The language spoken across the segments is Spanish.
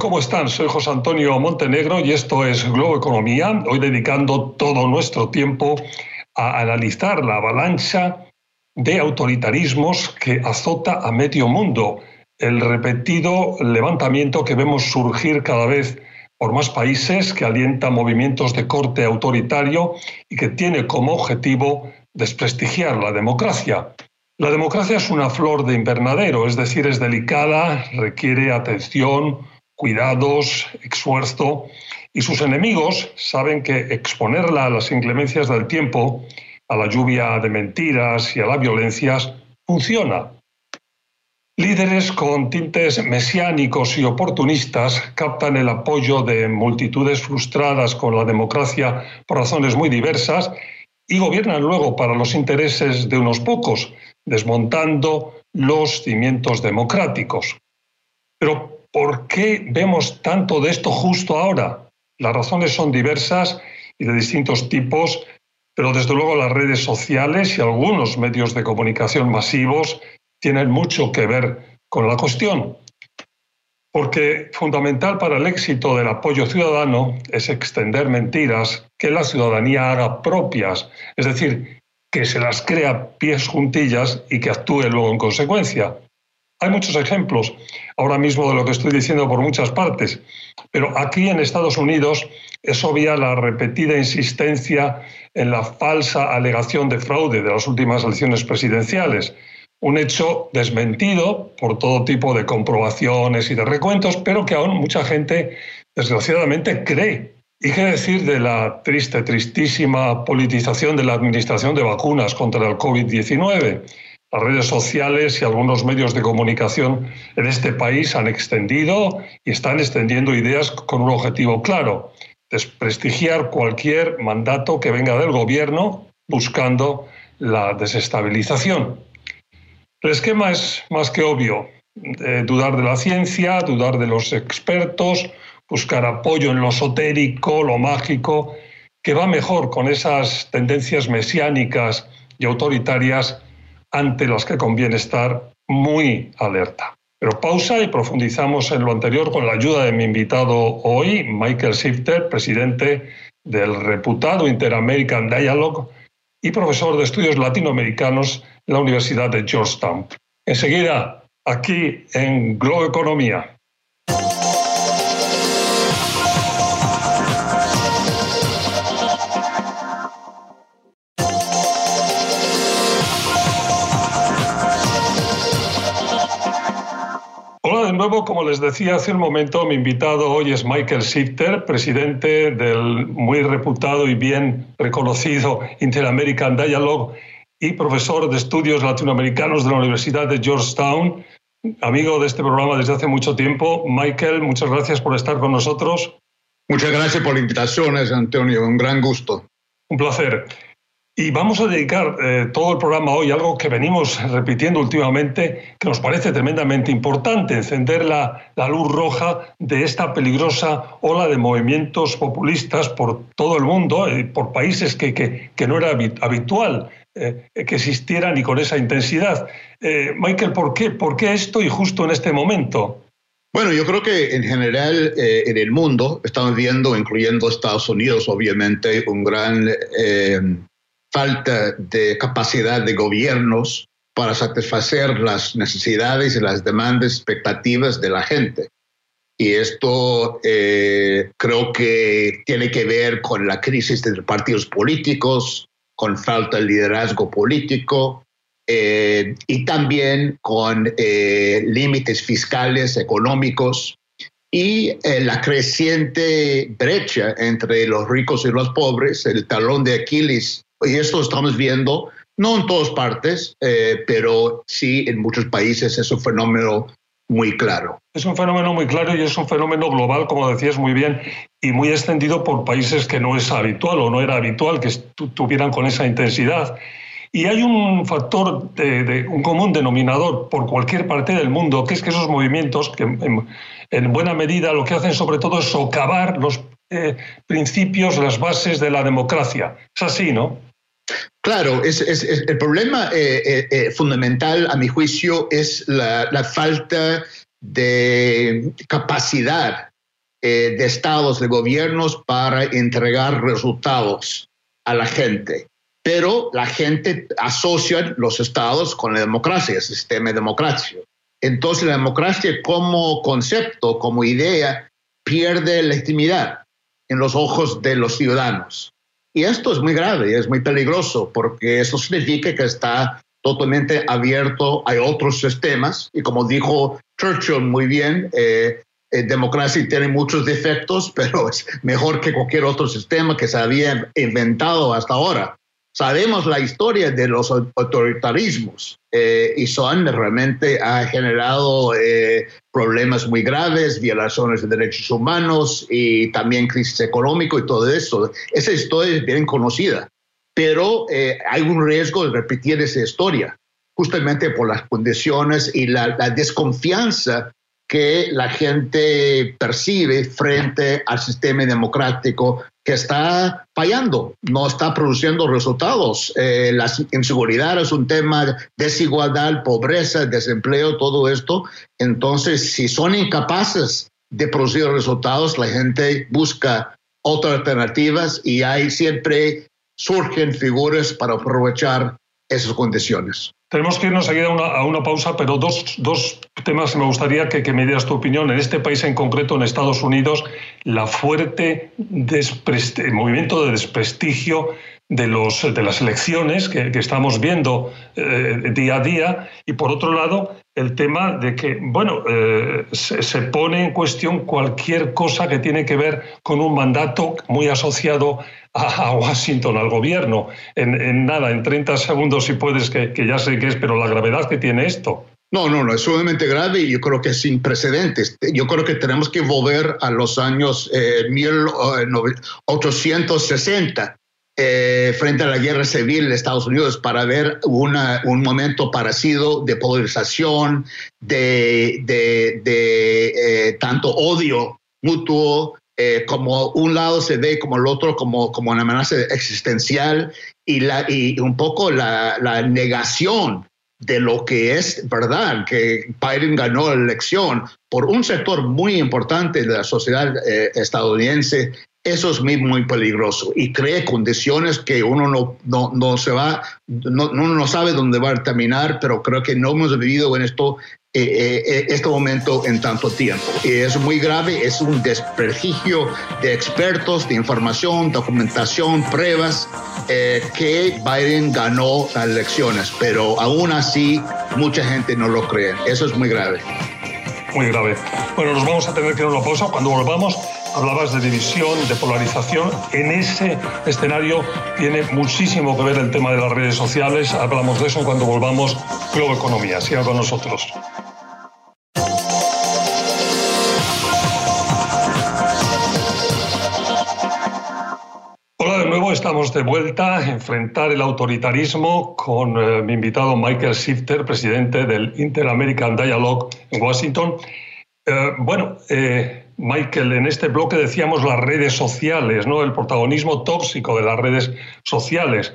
¿Cómo están? Soy José Antonio Montenegro y esto es Globo Economía, hoy dedicando todo nuestro tiempo a analizar la avalancha de autoritarismos que azota a medio mundo, el repetido levantamiento que vemos surgir cada vez por más países que alienta movimientos de corte autoritario y que tiene como objetivo desprestigiar la democracia. La democracia es una flor de invernadero, es decir, es delicada, requiere atención, cuidados, esfuerzo, y sus enemigos saben que exponerla a las inclemencias del tiempo, a la lluvia de mentiras y a las violencias, funciona. Líderes con tintes mesiánicos y oportunistas captan el apoyo de multitudes frustradas con la democracia por razones muy diversas y gobiernan luego para los intereses de unos pocos, desmontando los cimientos democráticos. Pero ¿Por qué vemos tanto de esto justo ahora? Las razones son diversas y de distintos tipos, pero desde luego las redes sociales y algunos medios de comunicación masivos tienen mucho que ver con la cuestión. Porque fundamental para el éxito del apoyo ciudadano es extender mentiras que la ciudadanía haga propias, es decir, que se las crea pies juntillas y que actúe luego en consecuencia. Hay muchos ejemplos ahora mismo de lo que estoy diciendo por muchas partes, pero aquí en Estados Unidos es obvia la repetida insistencia en la falsa alegación de fraude de las últimas elecciones presidenciales, un hecho desmentido por todo tipo de comprobaciones y de recuentos, pero que aún mucha gente desgraciadamente cree. ¿Y qué decir de la triste, tristísima politización de la administración de vacunas contra el COVID-19? Las redes sociales y algunos medios de comunicación en este país han extendido y están extendiendo ideas con un objetivo claro, desprestigiar cualquier mandato que venga del gobierno buscando la desestabilización. El esquema es más que obvio. Eh, dudar de la ciencia, dudar de los expertos, buscar apoyo en lo esotérico, lo mágico, que va mejor con esas tendencias mesiánicas y autoritarias ante las que conviene estar muy alerta. Pero pausa y profundizamos en lo anterior con la ayuda de mi invitado hoy, Michael Shifter, presidente del reputado Inter-American Dialogue y profesor de estudios latinoamericanos en la Universidad de Georgetown. Enseguida, aquí en Globo Economía. Nuevo, como les decía hace un momento, mi invitado hoy es Michael Shifter, presidente del muy reputado y bien reconocido Inter-American Dialogue y profesor de estudios latinoamericanos de la Universidad de Georgetown, amigo de este programa desde hace mucho tiempo. Michael, muchas gracias por estar con nosotros. Muchas gracias por la invitación, Antonio. Un gran gusto. Un placer. Y vamos a dedicar eh, todo el programa hoy a algo que venimos repitiendo últimamente, que nos parece tremendamente importante, encender la, luz roja de esta peligrosa ola de movimientos populistas por todo el mundo, eh, por países que, que, no era habitual eh, que existieran y con esa intensidad. Michael, ¿por qué? ¿por qué esto y justo en este momento? Bueno, yo creo que en general en el mundo estamos viendo, incluyendo Estados Unidos, obviamente, un gran falta de capacidad de gobiernos para satisfacer las necesidades y las demandas, expectativas de la gente. Y esto eh, creo que tiene que ver con la crisis de los partidos políticos, con falta de liderazgo político eh, y también con eh, límites fiscales, económicos y la creciente brecha entre los ricos y los pobres, el talón de Aquiles y esto estamos viendo, no en todas partes, eh, pero sí en muchos países es un fenómeno muy claro. Es un fenómeno muy claro y es un fenómeno global, como decías muy bien, y muy extendido por países que no es habitual o no era habitual que tuvieran con esa intensidad. Y hay un factor, de, un común denominador por cualquier parte del mundo, que es que esos movimientos, que en, buena medida lo que hacen sobre todo es socavar los eh, principios, las bases de la democracia. Es así, ¿no? Claro, es, el problema eh, eh, eh, fundamental, a mi juicio, es la, falta de capacidad de estados, de gobiernos para entregar resultados a la gente. Pero la gente asocia los estados con la democracia, el sistema de democracia. Entonces la democracia como concepto, como idea, pierde legitimidad en los ojos de los ciudadanos. Y esto es muy grave, es muy peligroso, porque eso significa que está totalmente abierto a otros sistemas. Y como dijo Churchill muy bien, eh, eh, democracia tiene muchos defectos, pero es mejor que cualquier otro sistema que se había inventado hasta ahora. Sabemos la historia de los autoritarismos eh, y son realmente ha generado eh, problemas muy graves, violaciones de derechos humanos y también crisis económica y todo eso. Esa historia es bien conocida, pero eh, hay un riesgo de repetir esa historia justamente por las condiciones y la, la desconfianza que la gente percibe frente al sistema democrático que está fallando, no está produciendo resultados. Eh, la inseguridad es un tema, desigualdad, pobreza, desempleo, todo esto. Entonces, si son incapaces de producir resultados, la gente busca otras alternativas y ahí siempre surgen figuras para aprovechar esas condiciones. Tenemos que irnos a una, a una pausa, pero dos, dos temas que me gustaría que, que, me dieras tu opinión. En este país en concreto, en Estados Unidos, la fuerte movimiento de desprestigio de, los, de las elecciones que, que estamos viendo eh, día a día y por otro lado el tema de que, bueno, eh, se, se, pone en cuestión cualquier cosa que tiene que ver con un mandato muy asociado a, Washington, al gobierno. En, nada, en 30 segundos si puedes, que, ya sé qué es, pero la gravedad que tiene esto. No, no, no, es sumamente grave y yo creo que es sin precedentes. Yo creo que tenemos que volver a los años 1860 eh, eh, frente a la guerra civil de Estados Unidos para ver un momento parecido de polarización, de, de, de tanto odio mutuo, eh, como un lado se ve como el otro como, como una amenaza existencial y, la, y un poco la, negación de lo que es verdad, que Biden ganó la elección por un sector muy importante de la sociedad eh, estadounidense, eso es muy, muy peligroso y crea condiciones que uno no, no, no se va, no, no sabe dónde va a terminar, pero creo que no hemos vivido en esto eh, eh, eh, este momento en tanto tiempo. Y es muy grave, es un desprestigio de expertos, de información, documentación, pruebas, que Biden ganó las elecciones, pero aún así mucha gente no lo cree. Eso es muy grave. Muy grave. Bueno, nos vamos a tener que dar una pausa. Cuando volvamos, hablabas de división, de polarización. En ese escenario tiene muchísimo que ver el tema de las redes sociales. Hablamos de eso cuando volvamos. Globo Economía. Siga con nosotros. Hola de nuevo, estamos de vuelta a enfrentar el autoritarismo con eh, mi invitado Michael Shifter, presidente del Inter-American Dialogue en Washington. Eh, bueno, eh, Michael, en este bloque decíamos las redes sociales, ¿no? el protagonismo tóxico de las redes sociales.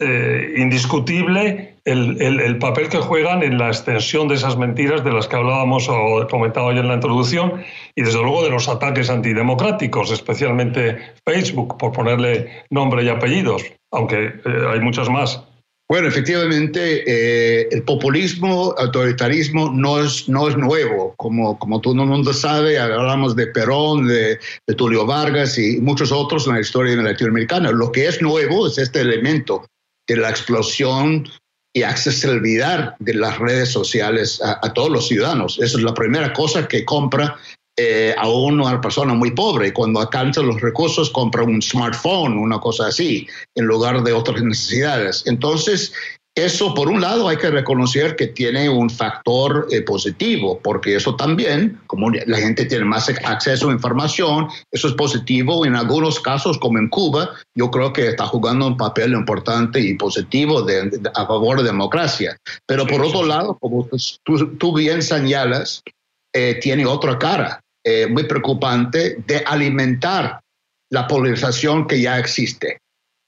Eh, indiscutible el, el, papel que juegan en la extensión de esas mentiras de las que hablábamos o comentaba ya en la introducción y desde luego de los ataques antidemocráticos, especialmente Facebook, por ponerle nombre y apellidos, aunque eh, hay muchas más. Bueno, efectivamente, eh, el populismo, autoritarismo no es, no es nuevo. Como, como todo el mundo sabe, hablamos de Perón, de, de, Tulio Vargas y muchos otros en la historia latinoamericana. Lo que es nuevo es este elemento de la explosión y accesibilidad de las redes sociales a, a todos los ciudadanos. Esa es la primera cosa que compra eh, a una persona muy pobre. Cuando alcanza los recursos, compra un smartphone, una cosa así, en lugar de otras necesidades. Entonces, eso, por un lado, hay que reconocer que tiene un factor eh, positivo, porque eso también, como la gente tiene más acceso a información, eso es positivo. En algunos casos, como en Cuba, yo creo que está jugando un papel importante y positivo de, de, a favor de democracia. Pero por otro lado, como tú, tú bien señalas, eh, tiene otra cara. Eh, muy preocupante de alimentar la polarización que ya existe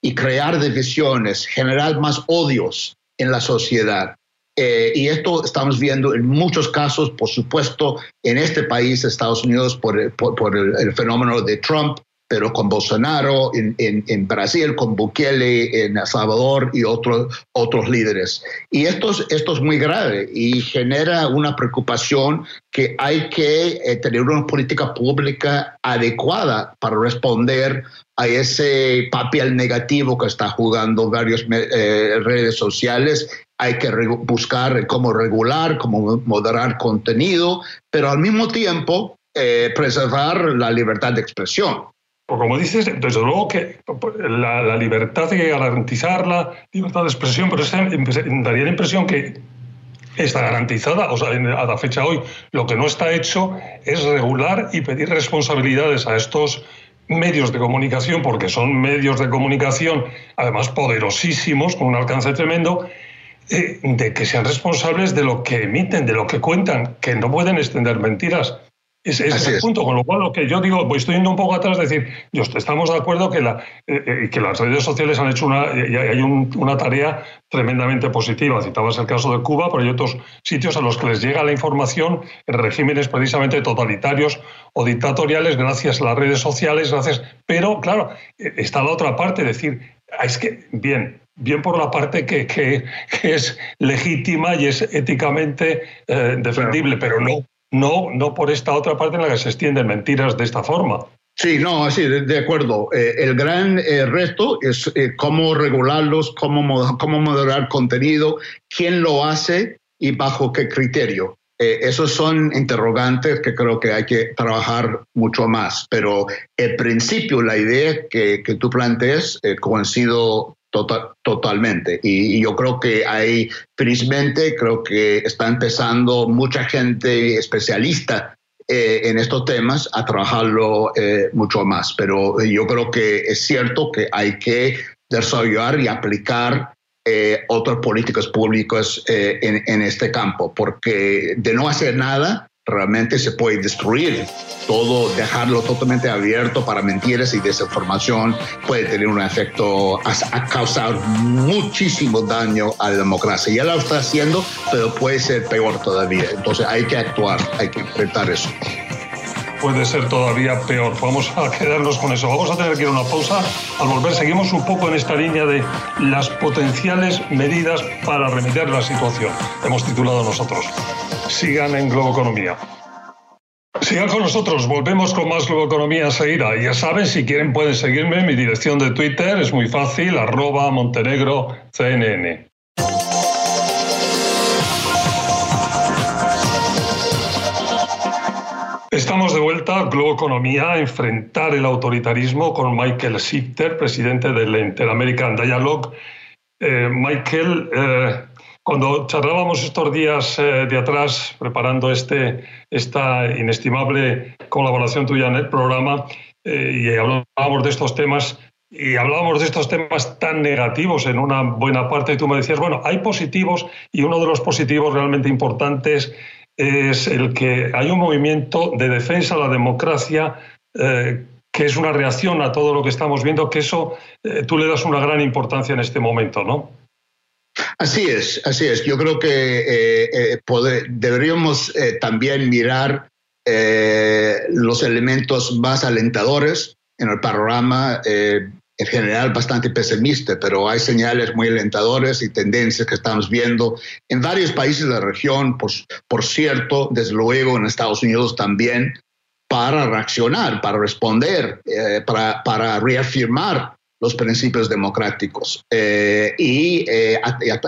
y crear divisiones, generar más odios en la sociedad. Eh, y esto estamos viendo en muchos casos, por supuesto, en este país, Estados Unidos, por, el, fenómeno de Trump, pero con Bolsonaro, en, Brasil, con Bukele, en El Salvador y otros, otros líderes. Y esto es, esto es muy grave y genera una preocupación que hay que eh, tener una política pública adecuada para responder a ese papel negativo que está jugando varias eh, redes sociales. Hay que buscar cómo regular, cómo moderar contenido, pero al mismo tiempo eh, preservar la libertad de expresión. Pues como dices, desde luego que la, libertad hay que garantizar la libertad de expresión, pero daría la impresión que está garantizada, o sea, a la fecha hoy, lo que no está hecho es regular y pedir responsabilidades a estos medios de comunicación, porque son medios de comunicación, además poderosísimos, con un alcance tremendo, eh, de que sean responsables de lo que emiten, de lo que cuentan, que no pueden extender mentiras. Es, es el punto, con lo cual lo que yo digo, voy estoy yendo un poco atrás, decir, yo, estamos de acuerdo que, la, eh, eh, que las redes sociales han hecho una, hay una tarea tremendamente positiva. Citabas el caso de Cuba, pero hay otros sitios a los que les llega la información en regímenes precisamente totalitarios o dictatoriales gracias a las redes sociales, gracias. Pero claro, eh, está la otra parte, decir, ah, es que, bien, bien por la parte que, que, es legítima y es éticamente defendible, pero no no, no por esta otra parte en la que se extienden mentiras de esta forma. Sí, no, así, de, acuerdo. Eh, el gran eh, reto es eh, cómo regularlos, cómo, cómo moderar contenido, quién lo hace y bajo qué criterio. esos son interrogantes que creo que hay que trabajar mucho más, pero el principio, la idea que, que tú planteas, coincido Total, totalmente. Y, yo creo que hay, felizmente, creo que está empezando mucha gente especialista eh, en estos temas a trabajarlo eh, mucho más. Pero yo creo que es cierto que hay que desarrollar y aplicar eh, otras políticas públicas en, en, este campo, porque de no hacer nada, realmente se puede destruir todo, dejarlo totalmente abierto para mentiras y desinformación puede tener un efecto a, causar muchísimo daño a la democracia. Ya lo está haciendo, pero puede ser peor todavía. Entonces hay que actuar, hay que enfrentar eso puede ser todavía peor. Vamos a quedarnos con eso. Vamos a tener que ir a una pausa. Al volver seguimos un poco en esta línea de las potenciales medidas para remediar la situación. Hemos titulado nosotros sigan en Globo Economía. Sigan con nosotros, volvemos con más Globo Economía Seira. Ya saben, si quieren pueden seguirme, mi dirección de Twitter es muy fácil, arroba Montenegro CNN. Estamos de vuelta a Globo Economía enfrentar el autoritarismo con Michael Sitter, presidente del Interamerican Dialogue. Eh, Michael, eh, cuando charlábamos estos días eh, de atrás, preparando este, esta inestimable colaboración tuya en el programa, eh, y hablábamos de estos temas, y hablábamos de estos temas tan negativos en una buena parte, y tú me decías, bueno, hay positivos, y uno de los positivos realmente importantes es el que hay un movimiento de defensa a la democracia eh, que es una reacción a todo lo que estamos viendo, que eso tú le das una gran importancia en este momento, ¿no? Así es, así es. Yo creo que eh, eh, deberíamos eh, también mirar los elementos más alentadores en el panorama. En general bastante pesimista, pero hay señales muy alentadoras y tendencias que estamos viendo en varios países de la región, por, por cierto, desde luego en Estados Unidos también, para reaccionar, para responder, para, para reafirmar los principios democráticos eh, eh,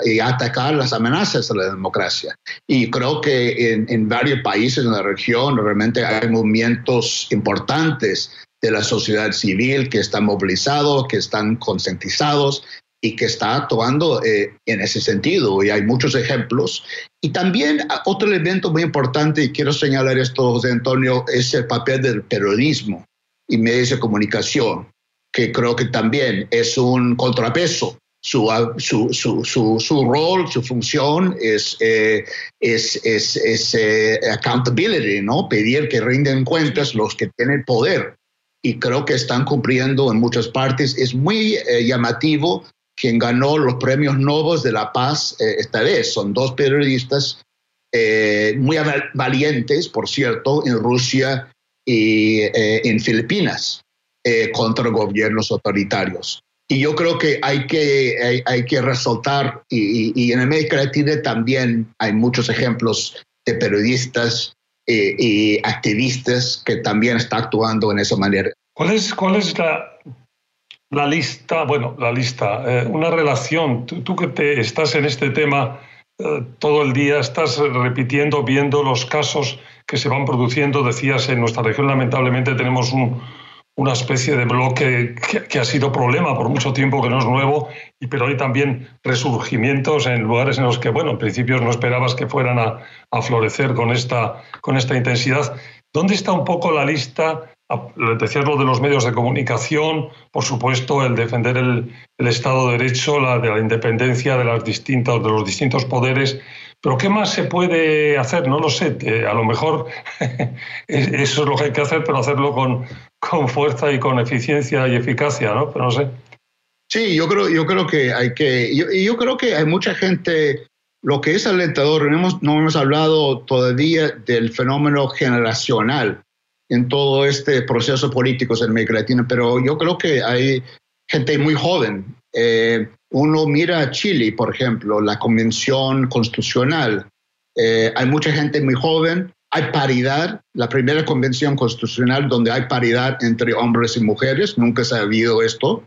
y, atacar las amenazas a la democracia. Y creo que en, varios países en la región realmente hay movimientos importantes de la sociedad civil que están movilizados, que están concientizados y que está actuando eh, en ese sentido. Y hay muchos ejemplos. Y también otro elemento muy importante, y quiero señalar esto, José Antonio, es el papel del periodismo y medios de comunicación que creo que también es un contrapeso. Su, su, su, su, rol, su función es, eh, es, es, es eh, accountability, ¿no? Pedir que rinden cuentas los que tienen poder. Y creo que están cumpliendo en muchas partes. Es muy eh, llamativo quien ganó los premios Nobel de la Paz eh, esta vez. Son dos periodistas eh, muy valientes, por cierto, en Rusia y en Filipinas contra gobiernos autoritarios. Y yo creo que hay que, hay, que resaltar, y, y, en América Latina también hay muchos ejemplos de periodistas y activistas que también están actuando en esa manera. ¿Cuál es, cuál es la, la lista, bueno, la lista, eh, una relación, tú, que te estás en este tema eh, todo el día, estás repitiendo, viendo los casos que se van produciendo, decías, en nuestra región lamentablemente tenemos una especie de bloque que, ha sido problema por mucho tiempo, que no es nuevo, y, pero hay también resurgimientos en lugares en los que, bueno, en principio no esperabas que fueran a, florecer con esta, con esta intensidad. ¿Dónde está un poco la lista decías lo de los medios de comunicación, por supuesto, el defender el, Estado de Derecho, la de la independencia de, las distintas, de los distintos poderes. Pero ¿qué más se puede hacer? No lo sé. a lo mejor eso es lo que hay que hacer, pero hacerlo con, con fuerza y con eficiencia y eficacia, ¿no? Pero no sé. Sí, yo creo, yo creo que hay que, yo, yo creo que hay mucha gente, lo que es alentador, no hemos, no hemos hablado todavía del fenómeno generacional en todo este proceso político en América Latina, pero yo creo que hay gente muy joven. Eh, uno mira a Chile, por ejemplo, la convención constitucional. Eh, hay mucha gente muy joven, hay paridad, la primera convención constitucional donde hay paridad entre hombres y mujeres, nunca se ha habido esto.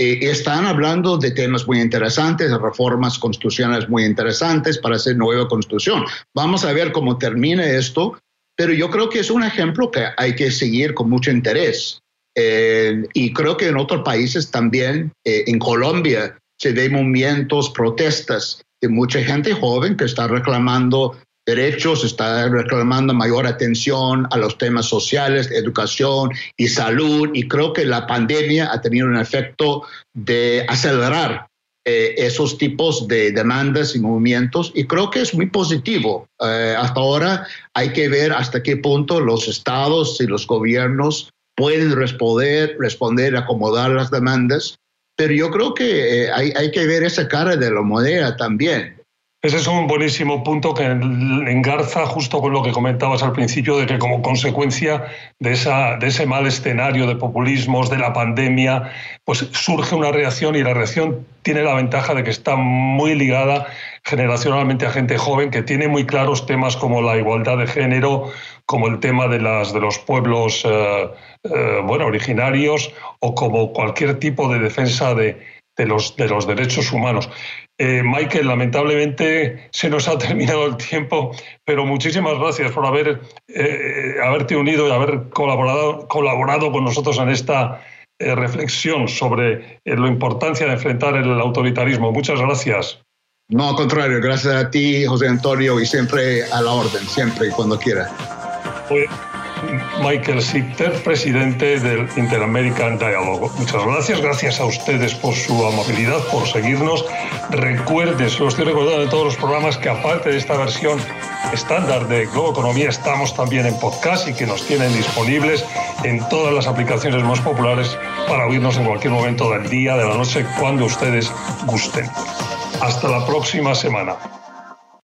Eh, están hablando de temas muy interesantes, de reformas constitucionales muy interesantes para hacer nueva constitución. Vamos a ver cómo termina esto, pero yo creo que es un ejemplo que hay que seguir con mucho interés. Eh, y creo que en otros países también, eh, en Colombia, se ven movimientos, protestas de mucha gente joven que está reclamando derechos, está reclamando mayor atención a los temas sociales, educación y salud. Y creo que la pandemia ha tenido un efecto de acelerar eh, esos tipos de demandas y movimientos y creo que es muy positivo. Eh, hasta ahora hay que ver hasta qué punto los estados y los gobiernos pueden responder, responder, acomodar las demandas, pero yo creo que eh, hay, que ver esa cara de la moneda también. Ese es un buenísimo punto que engarza justo con lo que comentabas al principio, de que como consecuencia de, de ese mal escenario de populismos, de la pandemia, pues surge una reacción y la reacción tiene la ventaja de que está muy ligada generacionalmente a gente joven que tiene muy claros temas como la igualdad de género, como el tema de, las, de los pueblos eh, eh, originarios o como cualquier tipo de defensa de, los, de los derechos humanos. Eh, Michael, lamentablemente se nos ha terminado el tiempo, pero muchísimas gracias por haber, haberte unido y haber colaborado, colaborado con nosotros en esta reflexión sobre la importancia de enfrentar el autoritarismo. Muchas gracias. No, al contrario, gracias a ti, José Antonio, y siempre a la orden, siempre y cuando quiera. Michael Sipter, presidente del Interamerican Dialogue. Muchas gracias, gracias a ustedes por su amabilidad, por seguirnos. Recuerden, se lo estoy recordando en todos los programas, que aparte de esta versión estándar de Globo Economía, estamos también en podcast y que nos tienen disponibles en todas las aplicaciones más populares para oírnos en cualquier momento del día, de la noche, cuando ustedes gusten. Hasta la próxima semana.